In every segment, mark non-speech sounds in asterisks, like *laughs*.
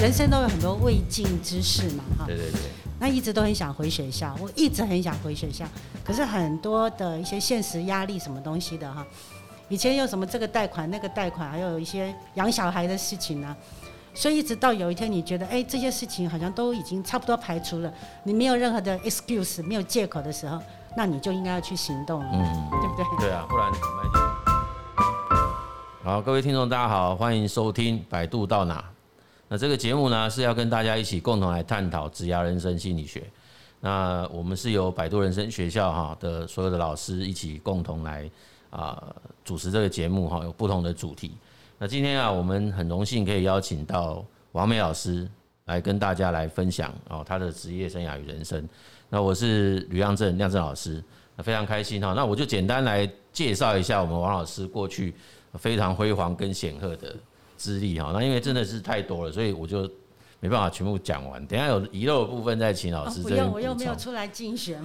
人生都有很多未尽之事嘛，哈。对对对。那一直都很想回学校，我一直很想回学校，可是很多的一些现实压力什么东西的哈。以前有什么这个贷款那个贷款，还有一些养小孩的事情呢、啊，所以一直到有一天你觉得哎这些事情好像都已经差不多排除了，你没有任何的 excuse，没有借口的时候，那你就应该要去行动了，嗯，对不对？对啊，不然怎么？好，各位听众大家好，欢迎收听《百度到哪》。那这个节目呢是要跟大家一起共同来探讨职涯人生心理学。那我们是由百度人生学校哈的所有的老师一起共同来。啊，主持这个节目哈，有不同的主题。那今天啊，我们很荣幸可以邀请到王美老师来跟大家来分享哦，他的职业生涯与人生。那我是吕亮正，亮正老师，那非常开心哈。那我就简单来介绍一下我们王老师过去非常辉煌跟显赫的资历哈。那因为真的是太多了，所以我就。没办法全部讲完，等下有遗漏的部分再请老师。不用，我又没有出来竞选。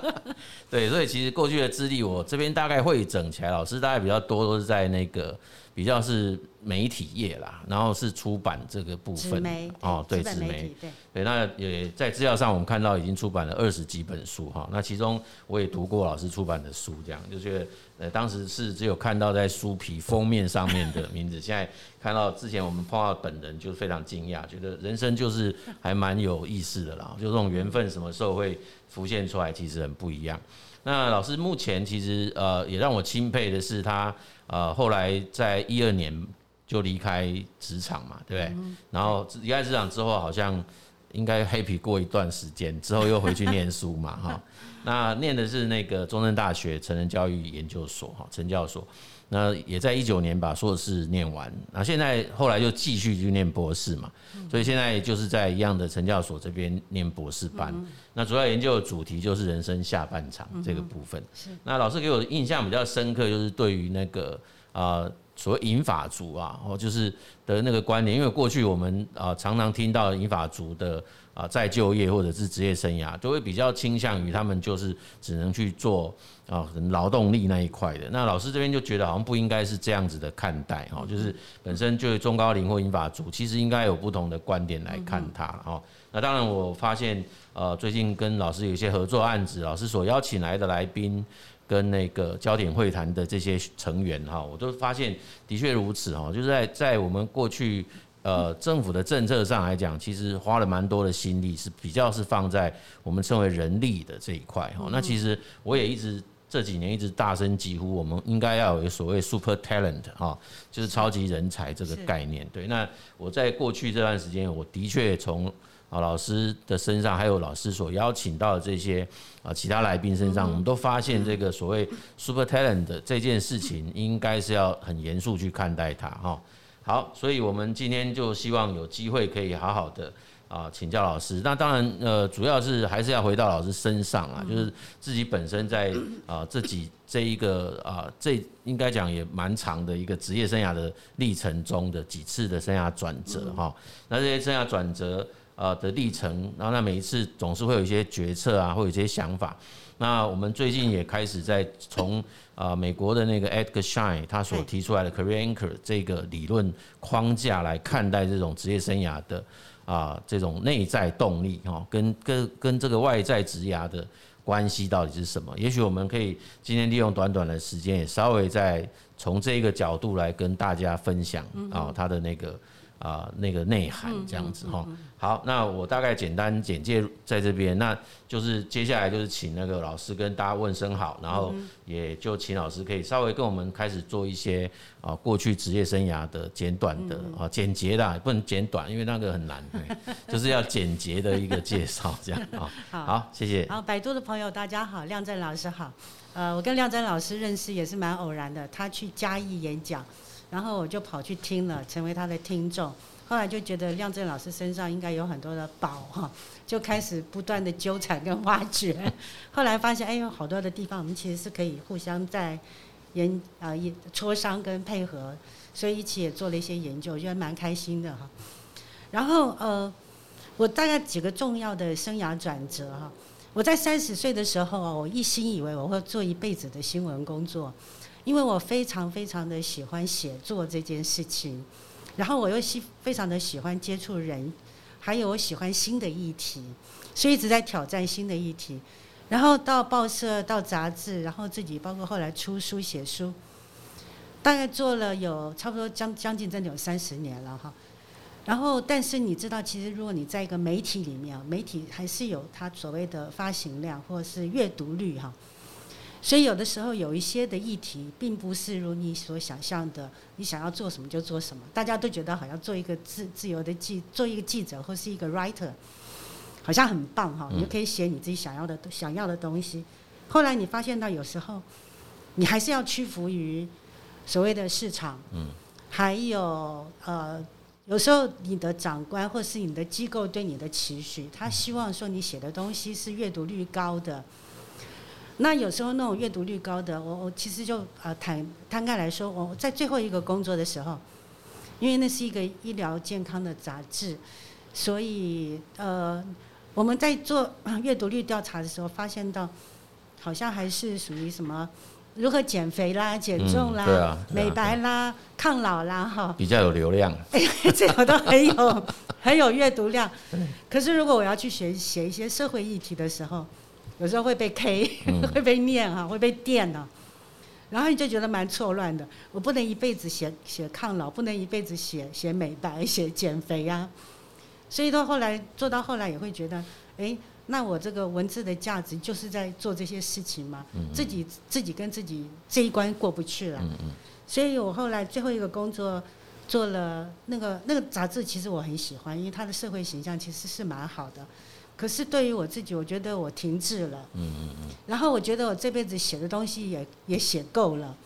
*laughs* 对，所以其实过去的资历，我这边大概会整起来。老师大概比较多都是在那个比较是媒体业啦，然后是出版这个部分。哦，对，纸媒。对，对，那也在资料上我们看到已经出版了二十几本书哈。那其中我也读过老师出版的书，这样就觉得。呃，当时是只有看到在书皮封面上面的名字，*laughs* 现在看到之前我们碰到本人就非常惊讶，觉得人生就是还蛮有意思的啦，就这种缘分什么时候会浮现出来，其实很不一样。那老师目前其实呃也让我钦佩的是他呃后来在一二年就离开职场嘛，对不对？然后离开职场之后，好像应该 happy 过一段时间之后又回去念书嘛，哈。那念的是那个中正大学成人教育研究所哈，成教所。那也在一九年把硕士念完，那现在后来就继续去念博士嘛，所以现在就是在一样的成教所这边念博士班。那主要研究的主题就是人生下半场这个部分。那老师给我的印象比较深刻，就是对于那个啊。所谓银发族啊，哦，就是的那个观念，因为过去我们啊常常听到银发族的啊再就业或者是职业生涯，都会比较倾向于他们就是只能去做啊劳动力那一块的。那老师这边就觉得好像不应该是这样子的看待哦，就是本身就中高龄或银发族，其实应该有不同的观点来看它哦。那当然我发现呃最近跟老师有一些合作案子，老师所邀请来的来宾。跟那个焦点会谈的这些成员哈，我都发现的确如此哈，就是在在我们过去呃政府的政策上来讲，其实花了蛮多的心力，是比较是放在我们称为人力的这一块哈。那其实我也一直这几年一直大声疾呼，我们应该要有所谓 super talent 哈，就是超级人才这个概念。对，那我在过去这段时间，我的确从。啊，老师的身上，还有老师所邀请到的这些啊其他来宾身上，我们都发现这个所谓 super talent 的这件事情，应该是要很严肃去看待它哈。好，所以我们今天就希望有机会可以好好的啊请教老师。那当然，呃，主要是还是要回到老师身上啊，就是自己本身在啊自己这一个啊这应该讲也蛮长的一个职业生涯的历程中的几次的生涯转折哈。那这些生涯转折。呃的历程，然后那每一次总是会有一些决策啊，会有一些想法。那我们最近也开始在从啊美国的那个 Edgar Schein 他所提出来的 Career Anchor 这个理论框架来看待这种职业生涯的啊这种内在动力哈，跟跟跟这个外在职涯的关系到底是什么？也许我们可以今天利用短短的时间，也稍微再从这个角度来跟大家分享啊他的那个。啊，那个内涵这样子哈。好，那我大概简单简介在这边，那就是接下来就是请那个老师跟大家问声好，然后也就请老师可以稍微跟我们开始做一些啊过去职业生涯的简短的啊简洁的，不能简短，因为那个很难，*laughs* 就是要简洁的一个介绍这样啊。*laughs* 好，谢谢。好，百度的朋友大家好，亮正老师好。呃，我跟亮正老师认识也是蛮偶然的，他去嘉义演讲。然后我就跑去听了，成为他的听众。后来就觉得亮正老师身上应该有很多的宝哈，就开始不断的纠缠跟挖掘。*laughs* 后来发现，哎，有好多的地方我们其实是可以互相在研啊研磋商跟配合，所以一起也做了一些研究，我觉得蛮开心的哈。然后呃，我大概几个重要的生涯转折哈。我在三十岁的时候，我一心以为我会做一辈子的新闻工作。因为我非常非常的喜欢写作这件事情，然后我又喜非常的喜欢接触人，还有我喜欢新的议题，所以一直在挑战新的议题。然后到报社、到杂志，然后自己包括后来出书、写书，大概做了有差不多将将近真的有三十年了哈。然后，但是你知道，其实如果你在一个媒体里面，媒体还是有它所谓的发行量或者是阅读率哈。所以有的时候有一些的议题，并不是如你所想象的，你想要做什么就做什么。大家都觉得好像做一个自自由的记，做一个记者或是一个 writer，好像很棒哈，你就可以写你自己想要的想要的东西。后来你发现到有时候，你还是要屈服于所谓的市场，嗯还有呃，有时候你的长官或是你的机构对你的期许，他希望说你写的东西是阅读率高的。那有时候那种阅读率高的，我我其实就呃坦摊开来说，我在最后一个工作的时候，因为那是一个医疗健康的杂志，所以呃我们在做阅读率调查的时候，发现到好像还是属于什么如何减肥啦、减重啦、嗯对啊啊、美白啦、抗老啦哈，比较有流量，*laughs* 这个都很有很有阅读量。*laughs* 可是如果我要去学写一些社会议题的时候，有时候会被 K，*laughs* 会被念哈，会被电啊，然后你就觉得蛮错乱的。我不能一辈子写写抗老，不能一辈子写写美白、写减肥啊。所以到后来做到后来也会觉得，哎，那我这个文字的价值就是在做这些事情嘛。自己自己跟自己这一关过不去了。所以我后来最后一个工作做了那个那个杂志，其实我很喜欢，因为它的社会形象其实是蛮好的。可是对于我自己，我觉得我停滞了。嗯嗯嗯。然后我觉得我这辈子写的东西也也写够了，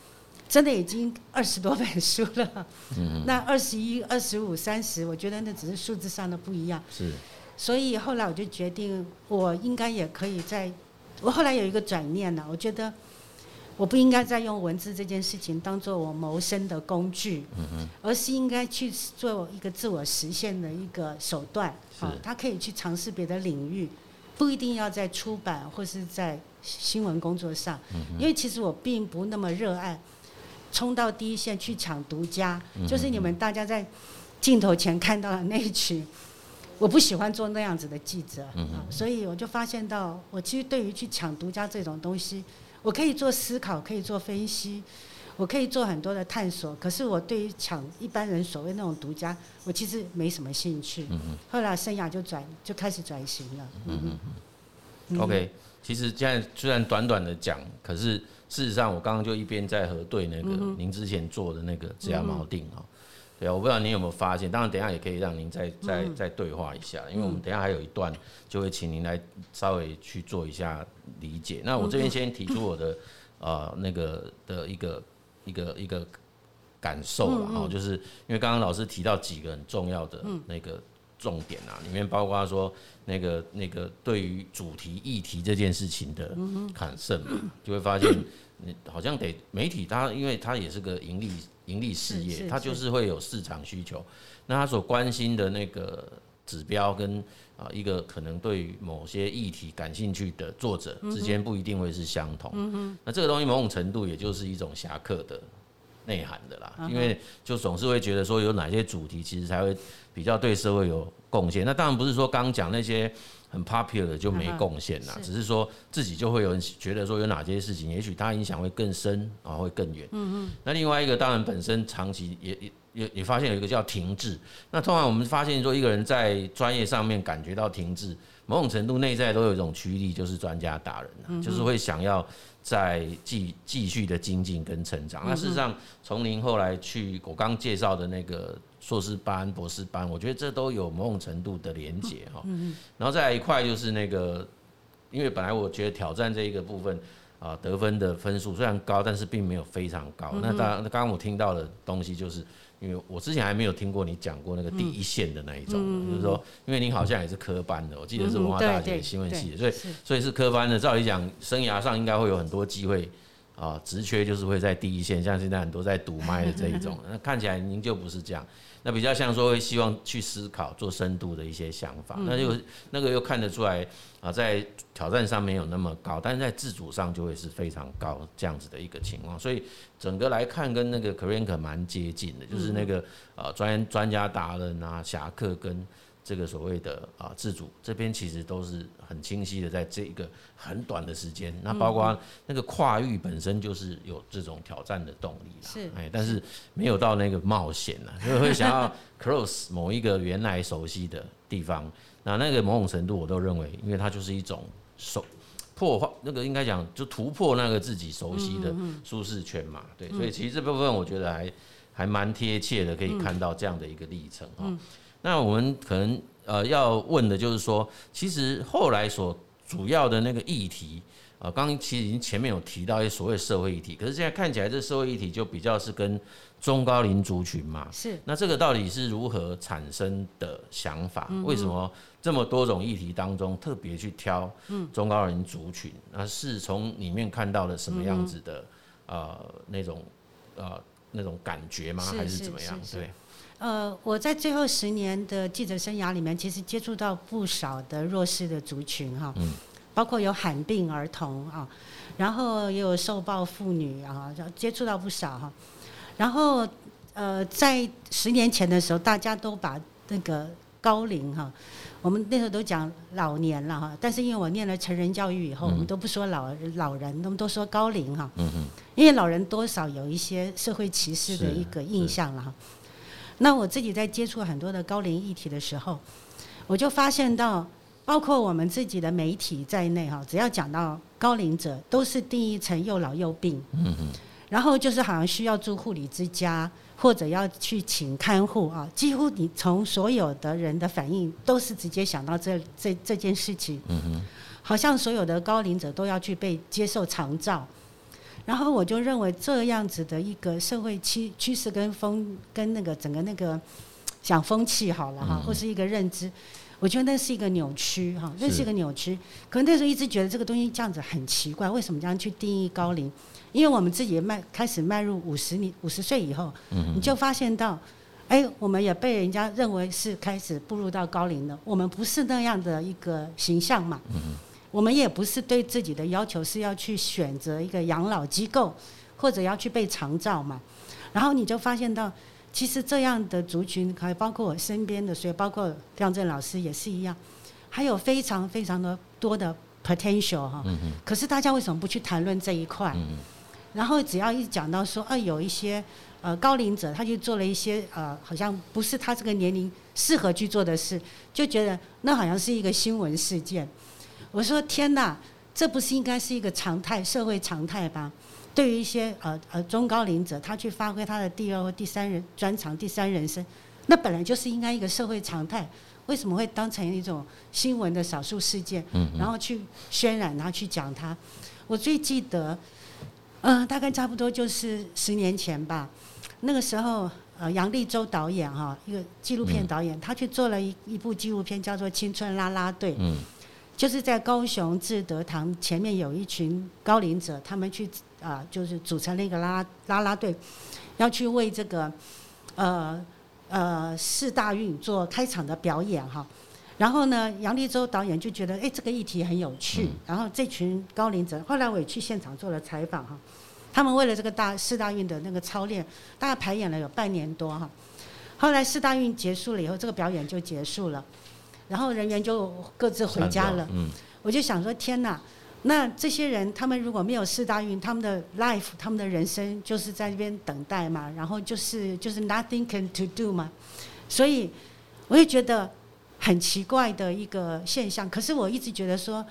真的已经二十多本书了。嗯。那二十一、二十五、三十，我觉得那只是数字上的不一样。是。所以后来我就决定，我应该也可以在。我后来有一个转念了，我觉得。我不应该再用文字这件事情当做我谋生的工具，而是应该去做一个自我实现的一个手段。啊，他可以去尝试别的领域，不一定要在出版或是在新闻工作上。因为其实我并不那么热爱冲到第一线去抢独家，就是你们大家在镜头前看到的那一群，我不喜欢做那样子的记者。所以我就发现到，我其实对于去抢独家这种东西。我可以做思考，可以做分析，我可以做很多的探索。可是我对于抢一般人所谓那种独家，我其实没什么兴趣。嗯嗯。后来生涯就转，就开始转型了。嗯嗯嗯。OK，其实现在虽然短短的讲，可是事实上我刚刚就一边在核对那个您之前做的那个职涯锚定哈。对啊，我不知道您有没有发现，当然等一下也可以让您再再再对话一下，因为我们等一下还有一段，就会请您来稍微去做一下理解。那我这边先提出我的呃那个的一个一个一个感受了哈，就是因为刚刚老师提到几个很重要的那个重点啊，里面包括说那个那个对于主题议题这件事情的产生，就会发现你好像得媒体它，因为它也是个盈利。盈利事业，它就是会有市场需求，那他所关心的那个指标跟啊一个可能对于某些议题感兴趣的作者之间不一定会是相同。那这个东西某种程度也就是一种侠客的内涵的啦，因为就总是会觉得说有哪些主题其实才会比较对社会有贡献。那当然不是说刚讲那些。很 popular 的就没贡献了，只是说自己就会有人觉得说有哪些事情，也许他影响会更深啊，会更远。嗯嗯。那另外一个当然本身长期也也也也发现有一个叫停滞。那通常我们发现说一个人在专业上面感觉到停滞，某种程度内在都有一种驱力，就是专家达人，就是会想要再继继续的精进跟成长。那事实上从您后来去我刚介绍的那个。硕士班、博士班，我觉得这都有某种程度的连结哈。然后再来一块就是那个，因为本来我觉得挑战这一个部分啊，得分的分数虽然高，但是并没有非常高。那当然，刚刚我听到的东西，就是因为我之前还没有听过你讲过那个第一线的那一种，就是说，因为您好像也是科班的，我记得是文化大学新闻系的，所以所以是科班的。照理讲，生涯上应该会有很多机会啊，职缺就是会在第一线，像现在很多在读麦的这一种，*laughs* 那看起来您就不是这样，那比较像说会希望去思考做深度的一些想法，那就那个又看得出来啊，在挑战上没有那么高，但是在自主上就会是非常高这样子的一个情况，所以整个来看跟那个 Karenka 蛮接近的，就是那个呃专专家达人啊，侠客跟。这个所谓的啊自主这边其实都是很清晰的，在这一个很短的时间，那包括那个跨域本身就是有这种挑战的动力啦，是，哎，但是没有到那个冒险了，*laughs* 所以会想要 close 某一个原来熟悉的地方，那那个某种程度我都认为，因为它就是一种手破坏，那个应该讲就突破那个自己熟悉的舒适圈嘛，对，所以其实这部分我觉得还还蛮贴切的，可以看到这样的一个历程哈。那我们可能呃要问的就是说，其实后来所主要的那个议题，啊，刚刚其实已经前面有提到一些所谓社会议题，可是现在看起来这社会议题就比较是跟中高龄族群嘛。是。那这个到底是如何产生的想法？为什么这么多种议题当中特别去挑中高龄族群？那是从里面看到了什么样子的呃那种呃那种感觉吗？还是怎么样？对。呃，我在最后十年的记者生涯里面，其实接触到不少的弱势的族群哈，包括有罕病儿童啊，然后也有受暴妇女啊，接触到不少哈。然后呃，在十年前的时候，大家都把那个高龄哈，我们那时候都讲老年了哈，但是因为我念了成人教育以后，我们都不说老老人，我们都说高龄哈，嗯嗯因为老人多少有一些社会歧视的一个印象了哈。那我自己在接触很多的高龄议题的时候，我就发现到，包括我们自己的媒体在内哈，只要讲到高龄者，都是定义成又老又病，嗯嗯，然后就是好像需要住护理之家，或者要去请看护啊，几乎你从所有的人的反应，都是直接想到这这这件事情，嗯嗯，好像所有的高龄者都要去被接受长照。然后我就认为这样子的一个社会趋趋势跟风跟那个整个那个讲风气好了哈，或是一个认知，我觉得那是一个扭曲哈，那是一个扭曲。可能那时候一直觉得这个东西这样子很奇怪，为什么这样去定义高龄？因为我们自己迈开始迈入五十年五十岁以后，你就发现到，哎，我们也被人家认为是开始步入到高龄了，我们不是那样的一个形象嘛。我们也不是对自己的要求是要去选择一个养老机构，或者要去被长照嘛。然后你就发现到，其实这样的族群，还包括我身边的，所以包括亮震老师也是一样，还有非常非常的多的 potential 哈。可是大家为什么不去谈论这一块？然后只要一讲到说，啊，有一些呃高龄者，他就做了一些呃，好像不是他这个年龄适合去做的事，就觉得那好像是一个新闻事件。我说天哪，这不是应该是一个常态，社会常态吧？对于一些呃呃中高龄者，他去发挥他的第二或第三人专长、第三人生，那本来就是应该一个社会常态，为什么会当成一种新闻的少数事件？然后去渲染，然后去讲它。我最记得，嗯、呃，大概差不多就是十年前吧。那个时候，呃，杨立洲导演哈，一个纪录片导演，他去做了一一部纪录片，叫做《青春啦啦队》。就是在高雄志德堂前面有一群高龄者，他们去啊，就是组成了一个啦啦啦队，要去为这个呃呃四大运做开场的表演哈。然后呢，杨立洲导演就觉得哎，这个议题很有趣。然后这群高龄者，后来我也去现场做了采访哈。他们为了这个大四大运的那个操练，大概排演了有半年多哈。后来四大运结束了以后，这个表演就结束了。然后人员就各自回家了。嗯，我就想说，天哪！那这些人，他们如果没有四大运，他们的 life，他们的人生就是在这边等待嘛，然后就是就是 nothing can to do 嘛。所以，我也觉得很奇怪的一个现象。可是我一直觉得说，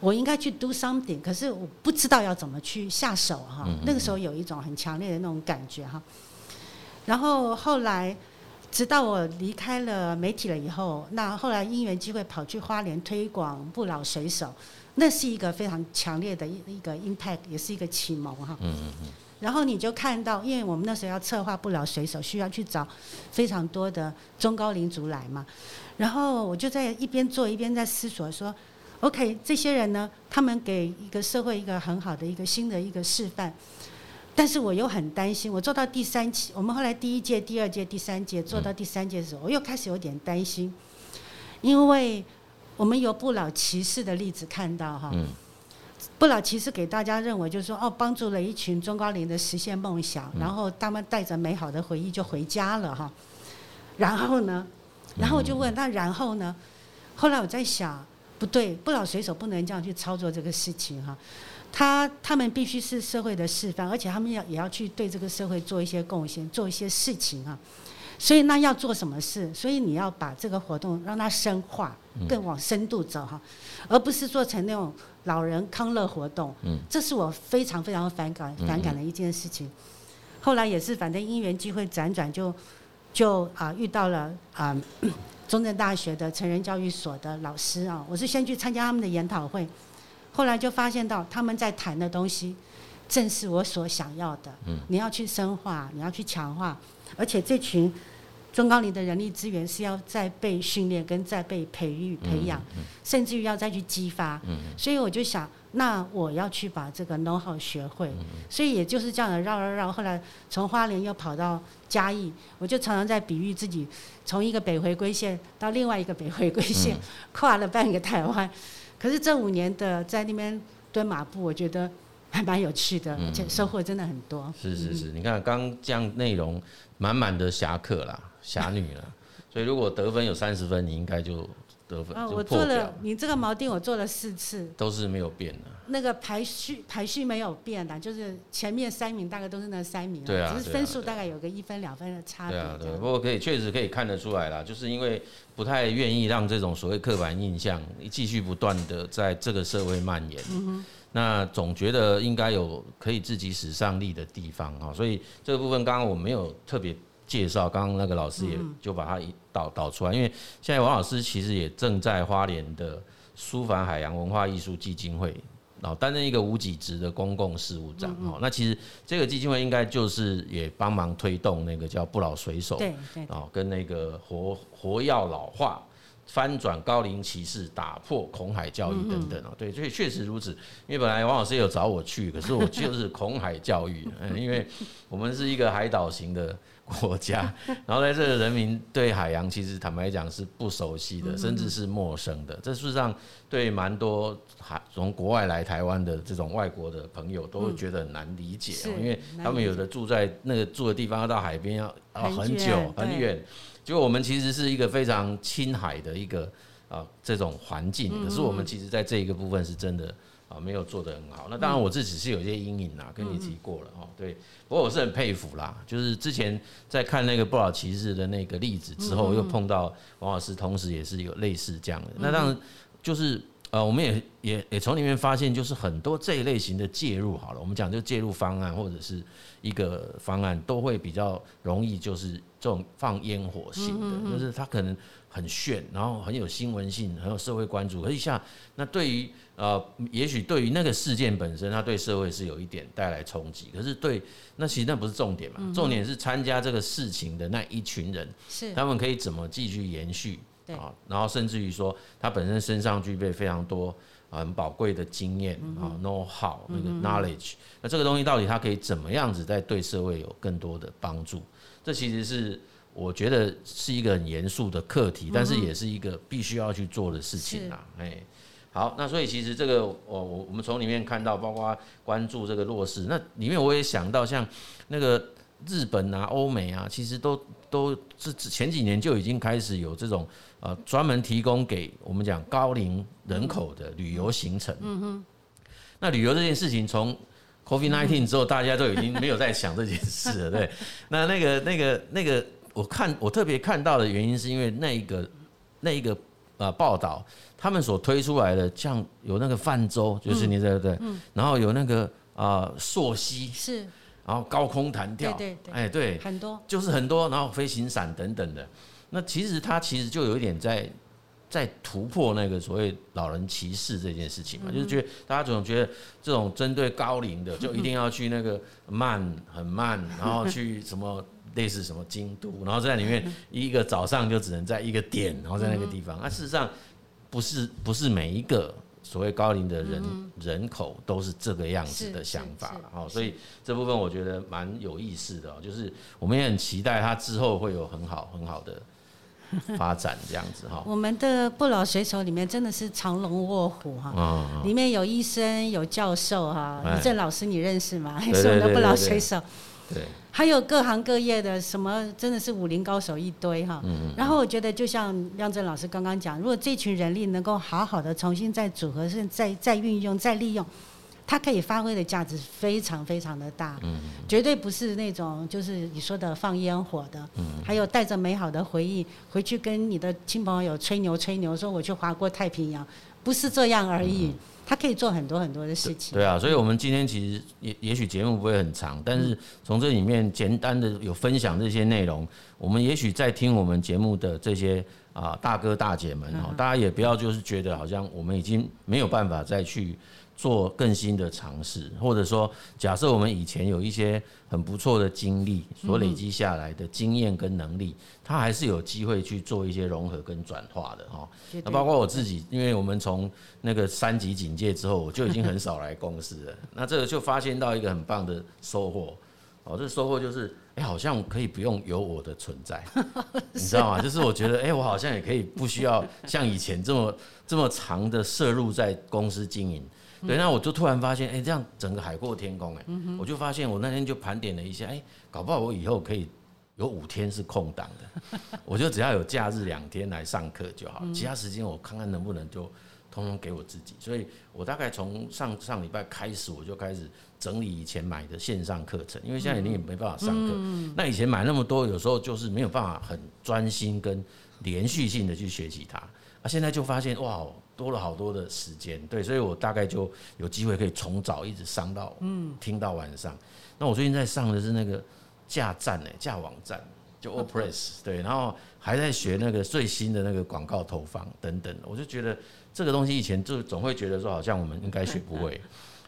我应该去 do something，可是我不知道要怎么去下手哈。那个时候有一种很强烈的那种感觉哈。然后后来。直到我离开了媒体了以后，那后来因缘机会跑去花莲推广不老水手，那是一个非常强烈的一一个 impact，也是一个启蒙哈。嗯嗯嗯。然后你就看到，因为我们那时候要策划不老水手，需要去找非常多的中高龄族来嘛。然后我就在一边做一边在思索说，OK，这些人呢，他们给一个社会一个很好的一个新的一个示范。但是我又很担心，我做到第三期，我们后来第一届、第二届、第三届做到第三届的时候，我又开始有点担心，因为我们有不老骑士的例子看到哈，不老骑士给大家认为就是说哦，帮助了一群中高龄的实现梦想，然后他们带着美好的回忆就回家了哈，然后呢，然后我就问那然后呢？后来我在想，不对，不老水手不能这样去操作这个事情哈。他他们必须是社会的示范，而且他们要也要去对这个社会做一些贡献，做一些事情啊。所以那要做什么事？所以你要把这个活动让它深化，更往深度走哈，而不是做成那种老人康乐活动。嗯，这是我非常非常反感反感的一件事情。后来也是反正因缘机会辗转就就啊遇到了啊 *clears throat* 中正大学的成人教育所的老师啊，我是先去参加他们的研讨会。后来就发现到他们在谈的东西，正是我所想要的。嗯你要去深化，你要去强化，而且这群中高龄的人力资源是要再被训练跟再被培育培养，甚至于要再去激发。嗯所以我就想，那我要去把这个 know how 学会。所以也就是这样的绕绕绕。后来从花莲又跑到嘉义，我就常常在比喻自己从一个北回归线到另外一个北回归线，跨了半个台湾。可是这五年的在那边蹲马步，我觉得还蛮有趣的，而且收获真的很多。是是是，你看刚这样内容满满的侠客啦，侠女啦，*laughs* 所以如果得分有三十分，你应该就。得分啊！我做了你这个锚定，我做了四次，都是没有变的。那个排序排序没有变的，就是前面三名大概都是那三名，对啊，只是分数大概有个一分两分的差别。对啊，对，不过可以确实可以看得出来啦，就是因为不太愿意让这种所谓刻板印象继续不断的在这个社会蔓延。嗯。那总觉得应该有可以自己使上力的地方啊，所以这个部分刚刚我没有特别。介绍刚刚那个老师也就把它导导出来，因为现在王老师其实也正在花莲的苏凡海洋文化艺术基金会，然后担任一个无给职的公共事务长哦。那其实这个基金会应该就是也帮忙推动那个叫不老水手，对对，哦，跟那个活活药老化。翻转高龄歧视，打破恐海教育等等哦，对，所以确实如此。因为本来王老师有找我去，可是我就是恐海教育，嗯，因为我们是一个海岛型的国家，*laughs* 然后在这个人民对海洋其实坦白讲是不熟悉的，甚至是陌生的。这事实上对蛮多海从国外来台湾的这种外国的朋友都会觉得很难理解，因为他们有的住在那个住的地方要到海边要啊很久很远。就我们其实是一个非常亲海的一个啊这种环境，可是我们其实在这一个部分是真的啊没有做得很好。那当然我自己是有些阴影啦，跟你提过了哦。对，不过我是很佩服啦，就是之前在看那个不老骑士的那个例子之后，又碰到王老师，同时也是有类似这样的。那当然就是呃，我们也也也从里面发现，就是很多这一类型的介入好了，我们讲就介入方案或者是一个方案，都会比较容易就是。这种放烟火性的，就是它可能很炫，然后很有新闻性，很有社会关注。可是一下，那对于呃，也许对于那个事件本身，它对社会是有一点带来冲击。可是对，那其实那不是重点嘛，重点是参加这个事情的那一群人，是他们可以怎么继续延续啊？然后甚至于说，他本身身上具备非常多很宝贵的经验啊，know how 那个 knowledge。那这个东西到底它可以怎么样子在对社会有更多的帮助？这其实是我觉得是一个很严肃的课题，但是也是一个必须要去做的事情啊。哎，好，那所以其实这个我我我们从里面看到，包括关注这个弱势，那里面我也想到像那个日本啊、欧美啊，其实都都是前几年就已经开始有这种呃专门提供给我们讲高龄人口的旅游行程。嗯哼，那旅游这件事情从 COVID-19 之后，大家都已经没有在想这件事了，对。*laughs* 那那个、那个、那个，我看我特别看到的原因，是因为那一个、那一个呃报道，他们所推出来的，像有那个泛舟，就是你对不对？然后有那个啊溯溪，是。然后高空弹跳，对对对，哎对，很多，就是很多，然后飞行伞等等的。那其实它其实就有一点在。在突破那个所谓老人歧视这件事情嘛，就是觉得大家总觉得这种针对高龄的 *laughs* 就一定要去那个慢很慢，然后去什么类似什么京都，然后在里面一个早上就只能在一个点，然后在那个地方。那事实上不是不是每一个所谓高龄的人、嗯、人口都是这个样子的想法了哦，所以这部分我觉得蛮有意思的，就是我们也很期待他之后会有很好很好的发展这样子哈。*laughs* 我们的不老水手里面真的是藏龙卧虎哈，里面有医生有教授哈，李正老师你认识吗？*laughs* 是我们的不老水手。对，还有各行各业的什么，真的是武林高手一堆哈。嗯。然后我觉得，就像亮震老师刚刚讲，如果这群人力能够好好的重新再组合、是再再运用、再利用，它可以发挥的价值非常非常的大。嗯。绝对不是那种就是你说的放烟火的。嗯。还有带着美好的回忆回去跟你的亲朋友吹牛吹牛，说我去划过太平洋，不是这样而已。嗯他可以做很多很多的事情。对啊，所以，我们今天其实也也许节目不会很长，但是从这里面简单的有分享这些内容，我们也许在听我们节目的这些啊大哥大姐们哈，大家也不要就是觉得好像我们已经没有办法再去。做更新的尝试，或者说，假设我们以前有一些很不错的经历，所累积下来的经验跟能力，它还是有机会去做一些融合跟转化的哈。那包括我自己，因为我们从那个三级警戒之后，我就已经很少来公司了。那这个就发现到一个很棒的收获，哦，这收获就是，哎，好像可以不用有我的存在，*laughs* 你知道吗？*laughs* 就是我觉得，哎，我好像也可以不需要像以前这么这么长的摄入在公司经营。对，那我就突然发现，哎，这样整个海阔天空，哎，我就发现我那天就盘点了一下，哎，搞不好我以后可以有五天是空档的，*laughs* 我就只要有假日两天来上课就好，其他时间我看看能不能就通通给我自己。所以我大概从上上礼拜开始，我就开始整理以前买的线上课程，因为现在你也没办法上课，那以前买那么多，有时候就是没有办法很专心跟连续性的去学习它，啊，现在就发现哇。多了好多的时间，对，所以我大概就有机会可以从早一直上到，嗯，听到晚上。那我最近在上的是那个架站呢，架网站，就 WordPress，对，然后还在学那个最新的那个广告投放等等。我就觉得这个东西以前就总会觉得说好像我们应该学 *laughs* 不会，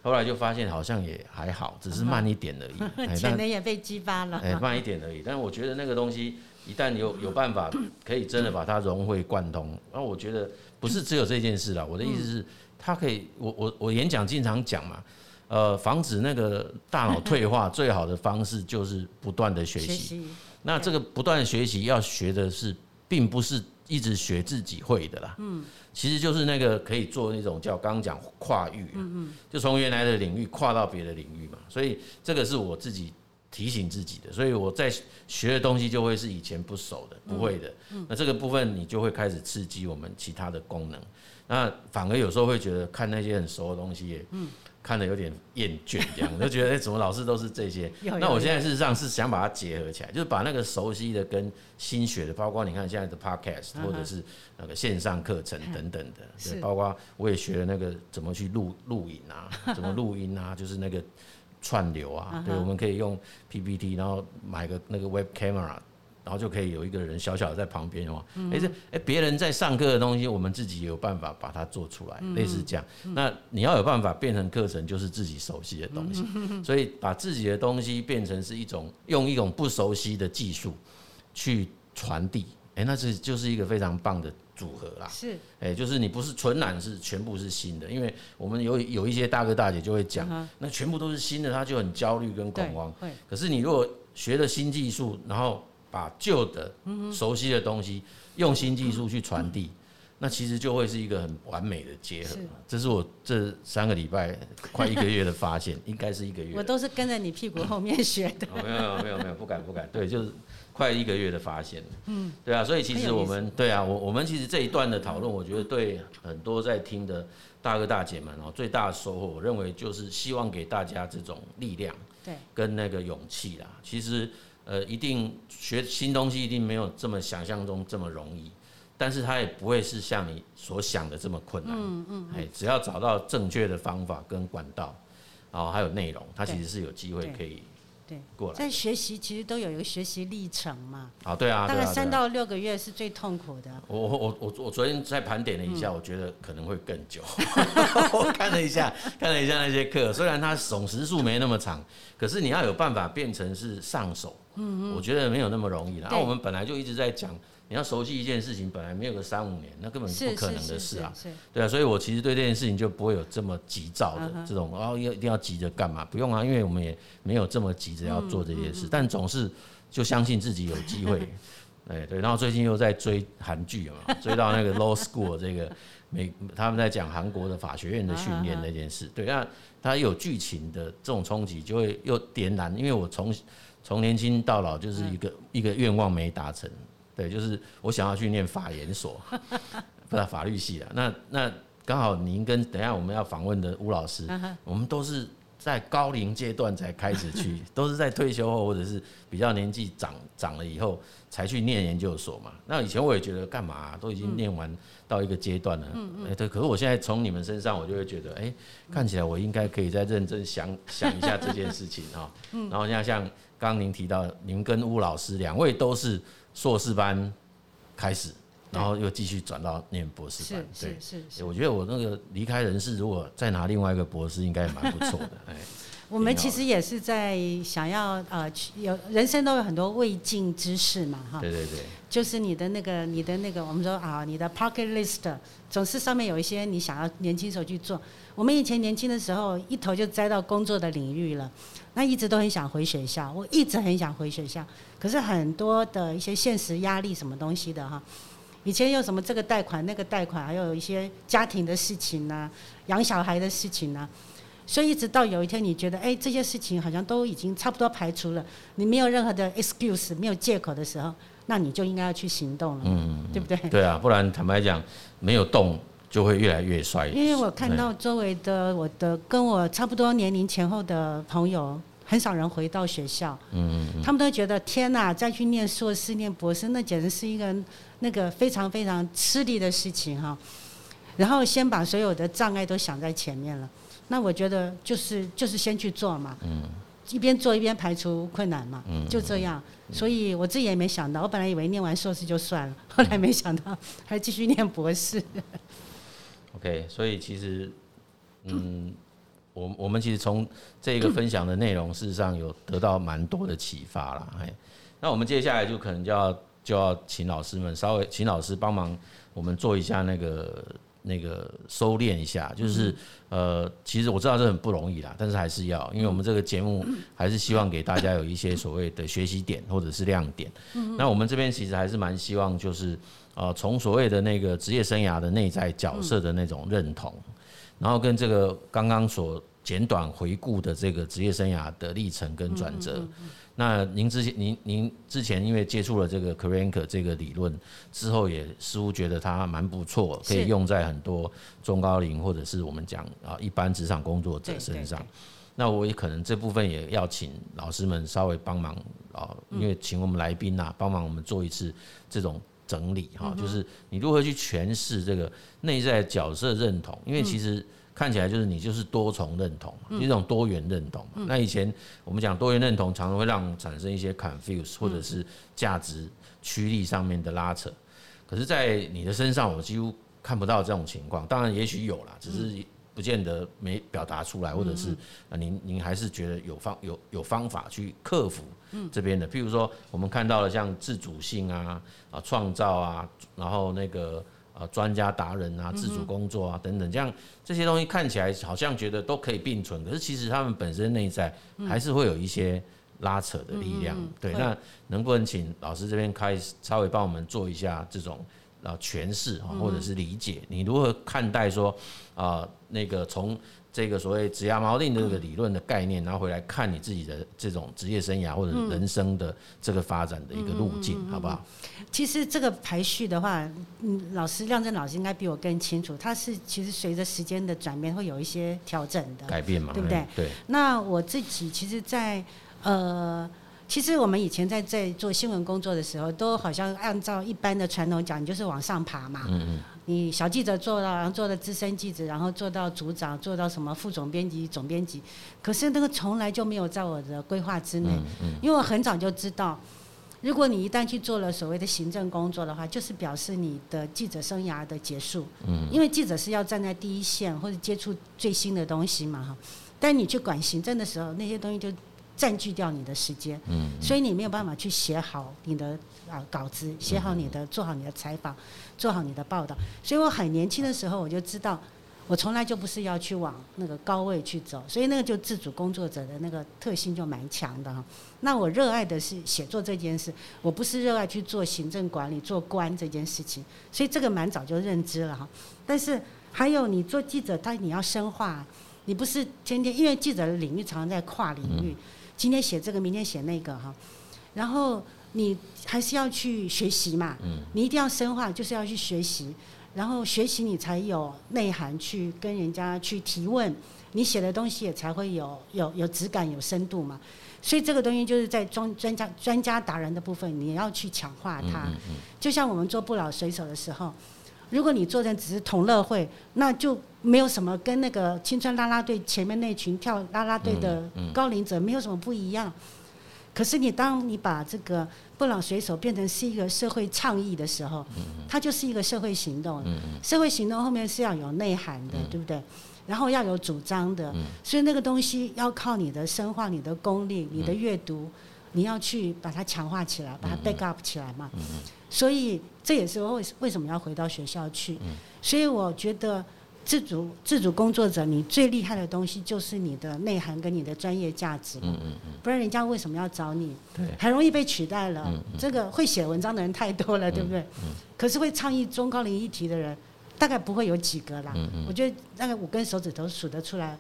后来就发现好像也还好，只是慢一点而已。*laughs* 潜能也被激发了，哎，慢一点而已。但是我觉得那个东西一旦有 *laughs* 有办法可以真的把它融会贯通，那我觉得。不是只有这件事啦，我的意思是，他可以，我我我演讲经常讲嘛，呃，防止那个大脑退化 *laughs* 最好的方式就是不断的学习。那这个不断学习要学的是，并不是一直学自己会的啦，嗯，其实就是那个可以做那种叫刚刚讲跨域，嗯嗯，就从原来的领域跨到别的领域嘛，所以这个是我自己。提醒自己的，所以我在学的东西就会是以前不熟的，不会的。那这个部分你就会开始刺激我们其他的功能。那反而有时候会觉得看那些很熟的东西也，看的有点厌倦，这样就觉得哎，怎么老是都是这些？那我现在事实上是想把它结合起来，就是把那个熟悉的跟新学的，包括你看现在的 podcast 或者是那个线上课程等等的，对，包括我也学了那个怎么去录录影啊，怎么录音啊，就是那个。串流啊，对，我们可以用 PPT，然后买个那个 Web Camera，然后就可以有一个人小小的在旁边哦。哎，这哎别人在上课的东西，我们自己也有办法把它做出来，类似这样。那你要有办法变成课程，就是自己熟悉的东西，所以把自己的东西变成是一种用一种不熟悉的技术去传递，哎，那是就是一个非常棒的。组合啦，是，哎，就是你不是纯然是全部是新的，因为我们有有一些大哥大姐就会讲，那全部都是新的，他就很焦虑跟恐慌。可是你如果学了新技术，然后把旧的熟悉的东西用新技术去传递，那其实就会是一个很完美的结合。这是我这三个礼拜快一个月的发现，*laughs* 应该是一个月。我都是跟着你屁股后面学的。没有没有没有，不敢不敢，对，就是。快一个月的发现，嗯，对啊，所以其实我们对啊，我我们其实这一段的讨论，我觉得对很多在听的大哥大姐们哦，最大的收获，我认为就是希望给大家这种力量，对，跟那个勇气啦。其实呃，一定学新东西一定没有这么想象中这么容易，但是它也不会是像你所想的这么困难，嗯嗯，哎，只要找到正确的方法跟管道，然后还有内容，它其实是有机会可以。对，过来在学习其实都有一个学习历程嘛。啊，对啊，大概三到六个月是最痛苦的。我我我我昨天在盘点了一下，我觉得可能会更久。*laughs* 我看了一下，看了一下那些课，虽然它总时数没那么长，可是你要有办法变成是上手，嗯嗯，我觉得没有那么容易了。然后我们本来就一直在讲，你要熟悉一件事情，本来没有个三五年，那根本不可能的事啊。对啊，所以我其实对这件事情就不会有这么急躁的这种，然后要一定要急着干嘛？不用啊，因为我们也没有这么急着要做这些事，但总是就相信自己有机会。对 *laughs* 对，然后最近又在追韩剧嘛，*laughs* 追到那个 Law School 这个美，他们在讲韩国的法学院的训练那件事。对，那他有剧情的这种冲击，就会又点燃。因为我从从年轻到老就是一个一个愿望没达成，对，就是我想要去念法研所，*laughs* 不是法律系啊。那那刚好您跟等下我们要访问的吴老师，我们都是。在高龄阶段才开始去，*laughs* 都是在退休后或者是比较年纪长长了以后才去念研究所嘛。那以前我也觉得干嘛、啊，都已经念完到一个阶段了，哎对。可是我现在从你们身上，我就会觉得，哎，看起来我应该可以再认真想想一下这件事情啊。*laughs* 然后像像刚刚您提到，您跟巫老师两位都是硕士班开始。然后又继续转到念博士班，对，是是。我觉得我那个离开人世，如果再拿另外一个博士，应该也蛮不错的。哎，*laughs* 我们其实也是在想要呃，有人生都有很多未尽之事嘛，哈。对对对。就是你的那个，你的那个，我们说啊，你的 pocket list 总是上面有一些你想要年轻时候去做。我们以前年轻的时候，一头就栽到工作的领域了，那一直都很想回学校，我一直很想回学校，可是很多的一些现实压力什么东西的哈。以前有什么这个贷款那个贷款，还有一些家庭的事情呐、啊，养小孩的事情呐、啊，所以一直到有一天你觉得，哎，这些事情好像都已经差不多排除了，你没有任何的 excuse，没有借口的时候，那你就应该要去行动了，嗯，对不对？对啊，不然坦白讲，没有动就会越来越衰。因为我看到周围的我的跟我差不多年龄前后的朋友。很少人回到学校，嗯嗯，他们都觉得天哪，再去念硕士、念博士，那简直是一个那个非常非常吃力的事情哈。然后先把所有的障碍都想在前面了，那我觉得就是就是先去做嘛，嗯，一边做一边排除困难嘛，嗯，就这样。所以我自己也没想到，我本来以为念完硕士就算了，后来没想到还继续念博士。OK，所以其实，嗯。我我们其实从这个分享的内容，事实上有得到蛮多的启发啦。哎，那我们接下来就可能就要就要请老师们稍微请老师帮忙，我们做一下那个那个收敛一下。就是呃，其实我知道这很不容易啦，但是还是要，因为我们这个节目还是希望给大家有一些所谓的学习点或者是亮点。那我们这边其实还是蛮希望，就是呃，从所谓的那个职业生涯的内在角色的那种认同，然后跟这个刚刚所简短回顾的这个职业生涯的历程跟转折，那您之前您您之前因为接触了这个 Career 这个理论之后，也似乎觉得它蛮不错，可以用在很多中高龄或者是我们讲啊一般职场工作者身上。那我也可能这部分也要请老师们稍微帮忙啊，因为请我们来宾呐帮忙我们做一次这种整理哈，就是你如何去诠释这个内在角色认同，因为其实。看起来就是你就是多重认同，一种多元认同。那以前我们讲多元认同，常常会让产生一些 confuse 或者是价值驱力上面的拉扯。可是，在你的身上，我几乎看不到这种情况。当然，也许有啦，只是不见得没表达出来，或者是啊，您您还是觉得有方有有方法去克服这边的。譬如说，我们看到了像自主性啊啊创造啊，然后那个。啊，专家达人啊，自主工作啊，等等，这样这些东西看起来好像觉得都可以并存，可是其实他们本身内在还是会有一些拉扯的力量。对，那能不能请老师这边开始稍微帮我们做一下这种啊诠释啊，或者是理解？你如何看待说啊那个从？这个所谓职涯锚定的这个理论的概念，然后回来看你自己的这种职业生涯或者人生的这个发展的一个路径，好不好？其实这个排序的话，嗯，老师亮正老师应该比我更清楚。它是其实随着时间的转变会有一些调整的改变嘛，对不对？对。那我自己其实在，在呃，其实我们以前在在做新闻工作的时候，都好像按照一般的传统讲，你就是往上爬嘛。嗯嗯。你小记者做到，然后做到资深记者，然后做到组长，做到什么副总编辑、总编辑。可是那个从来就没有在我的规划之内，因为我很早就知道，如果你一旦去做了所谓的行政工作的话，就是表示你的记者生涯的结束。因为记者是要站在第一线或者接触最新的东西嘛哈。但你去管行政的时候，那些东西就占据掉你的时间，嗯，所以你没有办法去写好你的啊稿子，写好你的，做好你的采访，做好你的报道。所以我很年轻的时候我就知道，我从来就不是要去往那个高位去走，所以那个就自主工作者的那个特性就蛮强的哈。那我热爱的是写作这件事，我不是热爱去做行政管理、做官这件事情，所以这个蛮早就认知了哈。但是还有你做记者，但你要深化。你不是天天，因为记者的领域常常在跨领域，今天写这个，明天写那个哈，然后你还是要去学习嘛，你一定要深化，就是要去学习，然后学习你才有内涵去跟人家去提问，你写的东西也才会有有有质感、有深度嘛。所以这个东西就是在专专家专家达人的部分，你要去强化它。就像我们做不老水手的时候。如果你做成只是同乐会，那就没有什么跟那个青春啦啦队前面那群跳啦啦队的高龄者没有什么不一样。可是你当你把这个不老水手变成是一个社会倡议的时候，它就是一个社会行动。社会行动后面是要有内涵的，对不对？然后要有主张的，所以那个东西要靠你的深化、你的功力、你的阅读，你要去把它强化起来，把它 back up 起来嘛。所以这也是为为什么要回到学校去。所以我觉得自主自主工作者，你最厉害的东西就是你的内涵跟你的专业价值。不然人家为什么要找你？很容易被取代了。这个会写文章的人太多了，对不对？可是会倡议中高龄议题的人，大概不会有几个啦。我觉得大概五根手指头数得出来。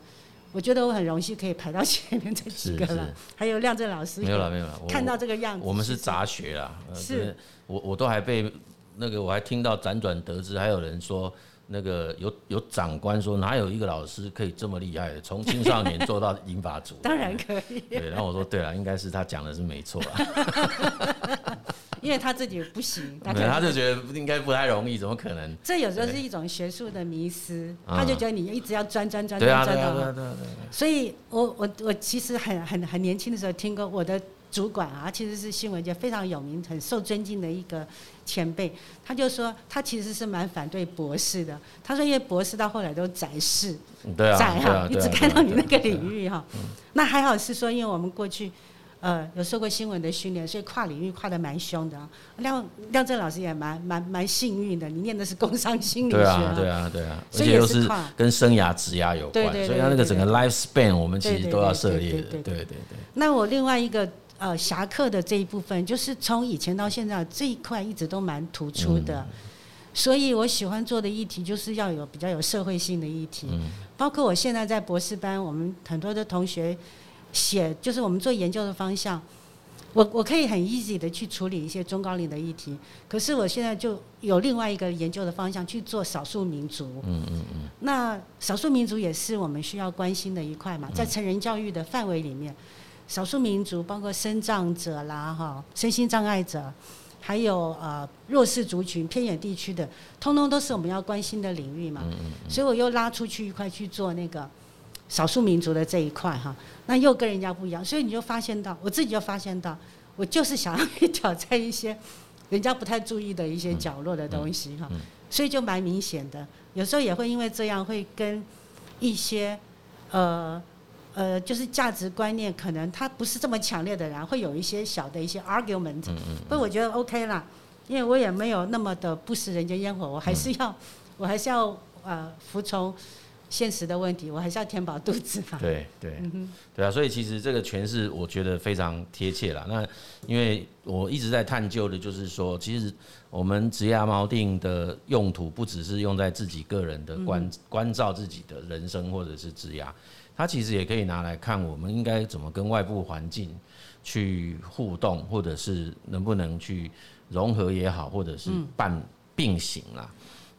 我觉得我很荣幸可以排到前面这几个了。还有亮正老师。没有了，没有了。看到这个样子，我们是杂学啦。是。我我都还被那个，我还听到辗转得知，还有人说那个有有长官说，哪有一个老师可以这么厉害的，从青少年做到银发族？*laughs* 当然可以。对，然后我说对了，应该是他讲的是没错啊。*laughs* 因为他自己不行，他就觉得应该不太容易，怎么可能？这有时候是一种学术的迷失，他就觉得你一直要钻钻钻钻钻到。所以我我我其实很很很年轻的时候听过我的。主管啊，其实是新闻界非常有名、很受尊敬的一个前辈。他就说，他其实是蛮反对博士的。他说，因为博士到后来都窄视，对啊，窄哈，你只看到你那个领域哈。那还好是说，因为我们过去呃有受过新闻的训练，所以跨领域跨的蛮凶的。亮亮正老师也蛮蛮蛮幸运的，你念的是工商心理学，对啊，对啊，对啊，而且又是跟生涯职涯有关，所以他那个整个 life span 我们其实都要涉猎的，对对对。那我另外一个。呃，侠客的这一部分，就是从以前到现在这一块一直都蛮突出的，所以我喜欢做的议题就是要有比较有社会性的议题，包括我现在在博士班，我们很多的同学写，就是我们做研究的方向，我我可以很 easy 的去处理一些中高龄的议题，可是我现在就有另外一个研究的方向去做少数民族，嗯嗯嗯，那少数民族也是我们需要关心的一块嘛，在成人教育的范围里面。少数民族，包括身障者啦，哈，身心障碍者，还有呃弱势族群、偏远地区的，通通都是我们要关心的领域嘛。所以我又拉出去一块去做那个少数民族的这一块哈，那又跟人家不一样，所以你就发现到，我自己就发现到，我就是想要去挑战一些人家不太注意的一些角落的东西哈，所以就蛮明显的，有时候也会因为这样会跟一些呃。呃，就是价值观念可能他不是这么强烈的人，会有一些小的一些 argument，不过我觉得 OK 啦，因为我也没有那么的不食人间烟火，我还是要，我还是要呃服从现实的问题，我还是要填饱肚子嘛。*laughs* 对对，对啊，所以其实这个诠释我觉得非常贴切啦。那因为我一直在探究的，就是说，其实我们职涯锚定的用途，不只是用在自己个人的关关照自己的人生或者是职牙。它其实也可以拿来看，我们应该怎么跟外部环境去互动，或者是能不能去融合也好，或者是办并行啦。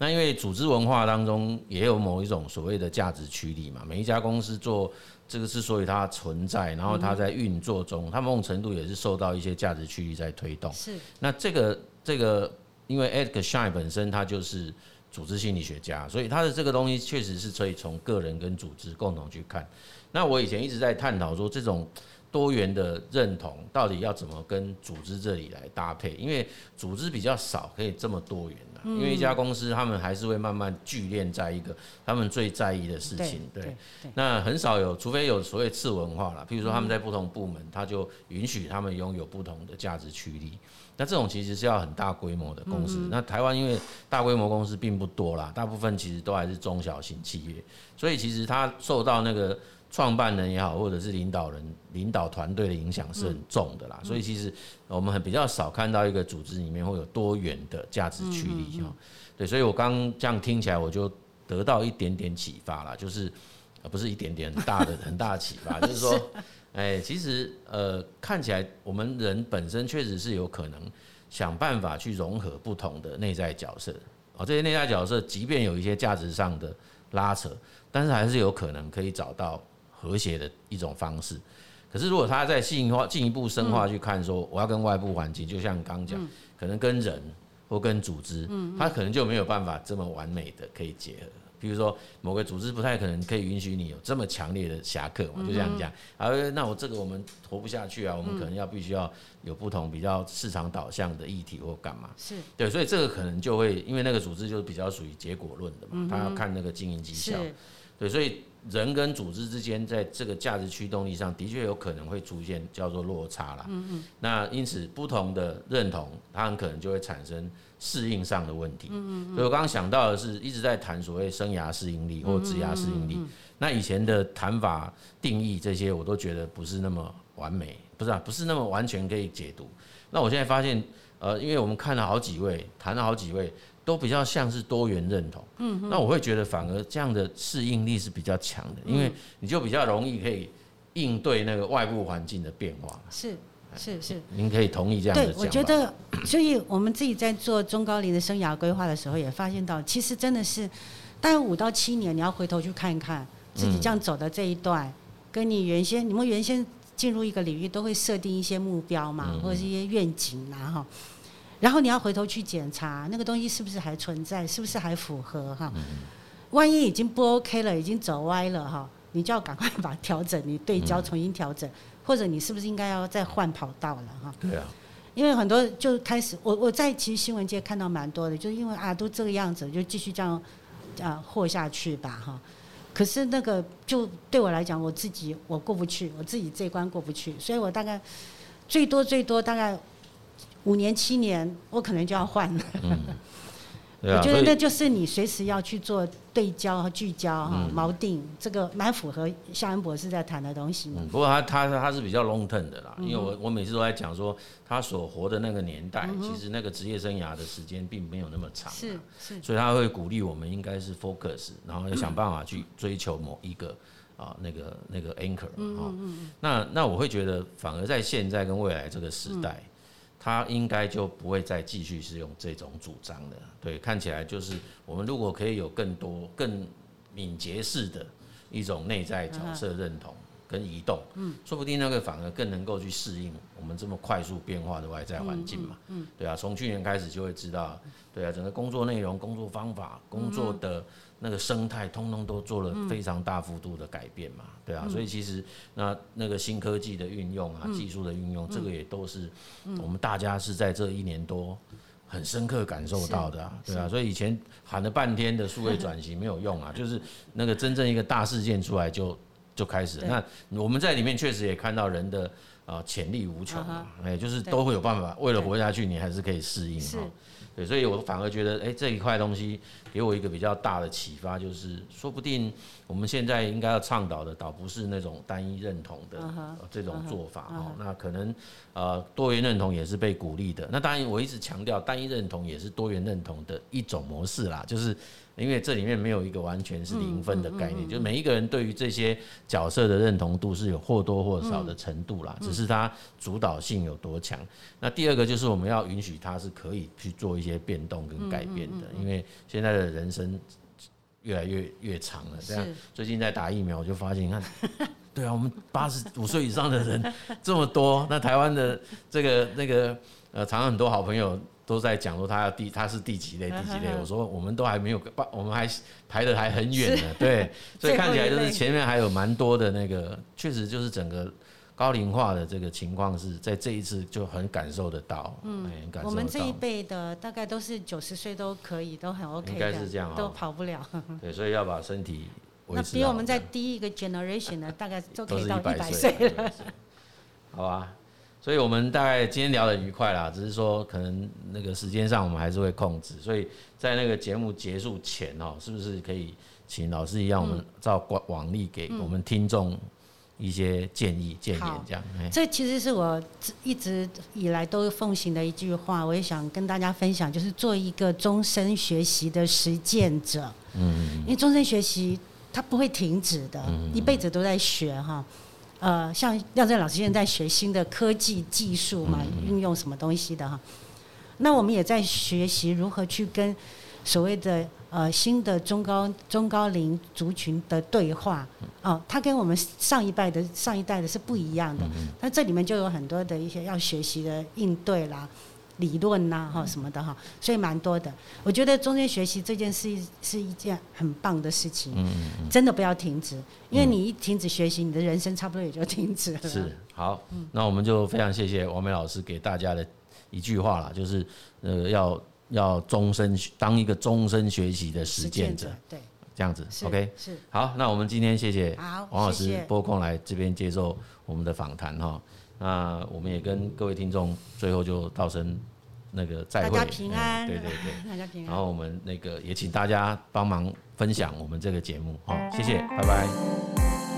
那因为组织文化当中也有某一种所谓的价值驱力嘛，每一家公司做这个之所以它存在，然后它在运作中，它某种程度也是受到一些价值驱力在推动。是。那这个这个，因为 Edgar Schein 本身它就是。组织心理学家，所以他的这个东西确实是可以从个人跟组织共同去看。那我以前一直在探讨说，这种多元的认同到底要怎么跟组织这里来搭配？因为组织比较少，可以这么多元的。因为一家公司他们还是会慢慢聚敛在一个他们最在意的事情。对，那很少有，除非有所谓次文化啦，譬如说他们在不同部门，他就允许他们拥有不同的价值驱力。那这种其实是要很大规模的公司。那台湾因为大规模公司并不多啦，大部分其实都还是中小型企业，所以其实它受到那个。创办人也好，或者是领导人、领导团队的影响是很重的啦，所以其实我们很比较少看到一个组织里面会有多元的价值驱力哈。对，所以我刚这样听起来，我就得到一点点启发啦，就是不是一点点很大的很大的启发，*laughs* 就是说，哎，其实呃看起来我们人本身确实是有可能想办法去融合不同的内在角色哦，这些内在角色即便有一些价值上的拉扯，但是还是有可能可以找到。和谐的一种方式，可是如果他再进化、进一步深化去看，说我要跟外部环境，就像你刚刚讲，可能跟人或跟组织，他可能就没有办法这么完美的可以结合。比如说某个组织不太可能可以允许你有这么强烈的侠客嘛，就这样讲。啊，那我这个我们活不下去啊，我们可能要必须要有不同比较市场导向的议题或干嘛。是对，所以这个可能就会因为那个组织就是比较属于结果论的嘛，他要看那个经营绩效。对，所以。人跟组织之间，在这个价值驱动力上的确有可能会出现叫做落差啦。嗯嗯。那因此，不同的认同，它很可能就会产生适应上的问题。嗯嗯。所以我刚刚想到的是，一直在谈所谓生涯适应力或职涯适应力。那以前的谈法定义这些，我都觉得不是那么完美，不是啊，不是那么完全可以解读。那我现在发现，呃，因为我们看了好几位，谈了好几位。都比较像是多元认同，嗯，那我会觉得反而这样的适应力是比较强的，因为你就比较容易可以应对那个外部环境的变化。是是是，您可以同意这样的讲？对，我觉得，所以我们自己在做中高龄的生涯规划的时候，也发现到，其实真的是大概五到七年，你要回头去看一看自己这样走的这一段，跟你原先你们原先进入一个领域都会设定一些目标嘛，或者是一些愿景嘛，哈。然后你要回头去检查那个东西是不是还存在，是不是还符合哈？万一已经不 OK 了，已经走歪了哈，你就要赶快把调整，你对焦重新调整，或者你是不是应该要再换跑道了哈？对啊，因为很多就开始，我我在其实新闻界看到蛮多的，就是因为啊都这个样子，就继续这样啊活下去吧哈。可是那个就对我来讲，我自己我过不去，我自己这一关过不去，所以我大概最多最多大概。五年七年，我可能就要换了。嗯 *laughs* 啊、我觉得那就是你随时要去做对焦和聚焦哈，锚、嗯、定这个蛮符合夏恩博士在谈的东西、嗯。不过他他他是比较 long term 的啦，因为我我每次都在讲说，他所活的那个年代，嗯、其实那个职业生涯的时间并没有那么长。是是。所以他会鼓励我们应该是 focus，然后要想办法去追求某一个啊那个那个 anchor 啊、嗯。那那我会觉得，反而在现在跟未来这个时代。嗯他应该就不会再继续是用这种主张的，对，看起来就是我们如果可以有更多更敏捷式的一种内在角色认同跟移动，嗯，说不定那个反而更能够去适应我们这么快速变化的外在环境嘛，嗯，对啊，从去年开始就会知道，对啊，整个工作内容、工作方法、工作的。那个生态通通都做了非常大幅度的改变嘛，对啊，所以其实那那个新科技的运用啊，技术的运用，这个也都是我们大家是在这一年多很深刻感受到的啊，对啊，所以以前喊了半天的数位转型没有用啊，*laughs* 就是那个真正一个大事件出来就就开始。那我们在里面确实也看到人的啊潜力无穷嘛，哎，就是都会有办法，为了活下去，你还是可以适应哈。对，所以我反而觉得，哎，这一块东西给我一个比较大的启发，就是说不定我们现在应该要倡导的，倒不是那种单一认同的这种做法哈。那可能呃多元认同也是被鼓励的。那当然，我一直强调单一认同也是多元认同的一种模式啦，就是。因为这里面没有一个完全是零分的概念，就每一个人对于这些角色的认同度是有或多或少的程度啦，只是它主导性有多强。那第二个就是我们要允许它是可以去做一些变动跟改变的，因为现在的人生越来越越长了。这样最近在打疫苗，我就发现，你看，*laughs* 对啊，我们八十五岁以上的人这么多，*laughs* 那台湾的这个那个呃，常常很多好朋友。都在讲说他要第他是第几类第几类，*laughs* 我说我们都还没有，我们还排的还很远呢，对，所以看起来就是前面还有蛮多的那个，确实就是整个高龄化的这个情况是在这一次就很感受得到。嗯，我们这一辈的大概都是九十岁都可以，都很 OK 应该是这样，都跑不了。对，所以要把身体。那比我们在第一个 generation 的 *laughs* 大概都可以到一百岁了。好吧。所以我们大概今天聊得愉快啦，只是说可能那个时间上我们还是会控制，所以在那个节目结束前哦，是不是可以请老师一样，我们照往例给我们听众一些建议、建言这样。这其实是我一直以来都奉行的一句话，我也想跟大家分享，就是做一个终身学习的实践者。嗯，因为终身学习它不会停止的，一辈子都在学哈。呃，像廖振老师现在在学新的科技技术嘛，运用什么东西的哈？那我们也在学习如何去跟所谓的呃新的中高中高龄族群的对话哦，它跟我们上一代的上一代的是不一样的。那这里面就有很多的一些要学习的应对啦。理论呐，哈什么的哈，所以蛮多的。我觉得中间学习这件事是一件很棒的事情，嗯真的不要停止，因为你一停止学习，你的人生差不多也就停止了。是，好，那我们就非常谢谢王梅老师给大家的一句话啦，就是呃要要终身当一个终身学习的实践者，对，这样子，OK，是，好，那我们今天谢谢王老师拨空来这边接受我们的访谈哈，那我们也跟各位听众最后就道声。那个再会，大家平安，嗯，对对对，大家平安。然后我们那个也请大家帮忙分享我们这个节目，好，谢谢，拜拜。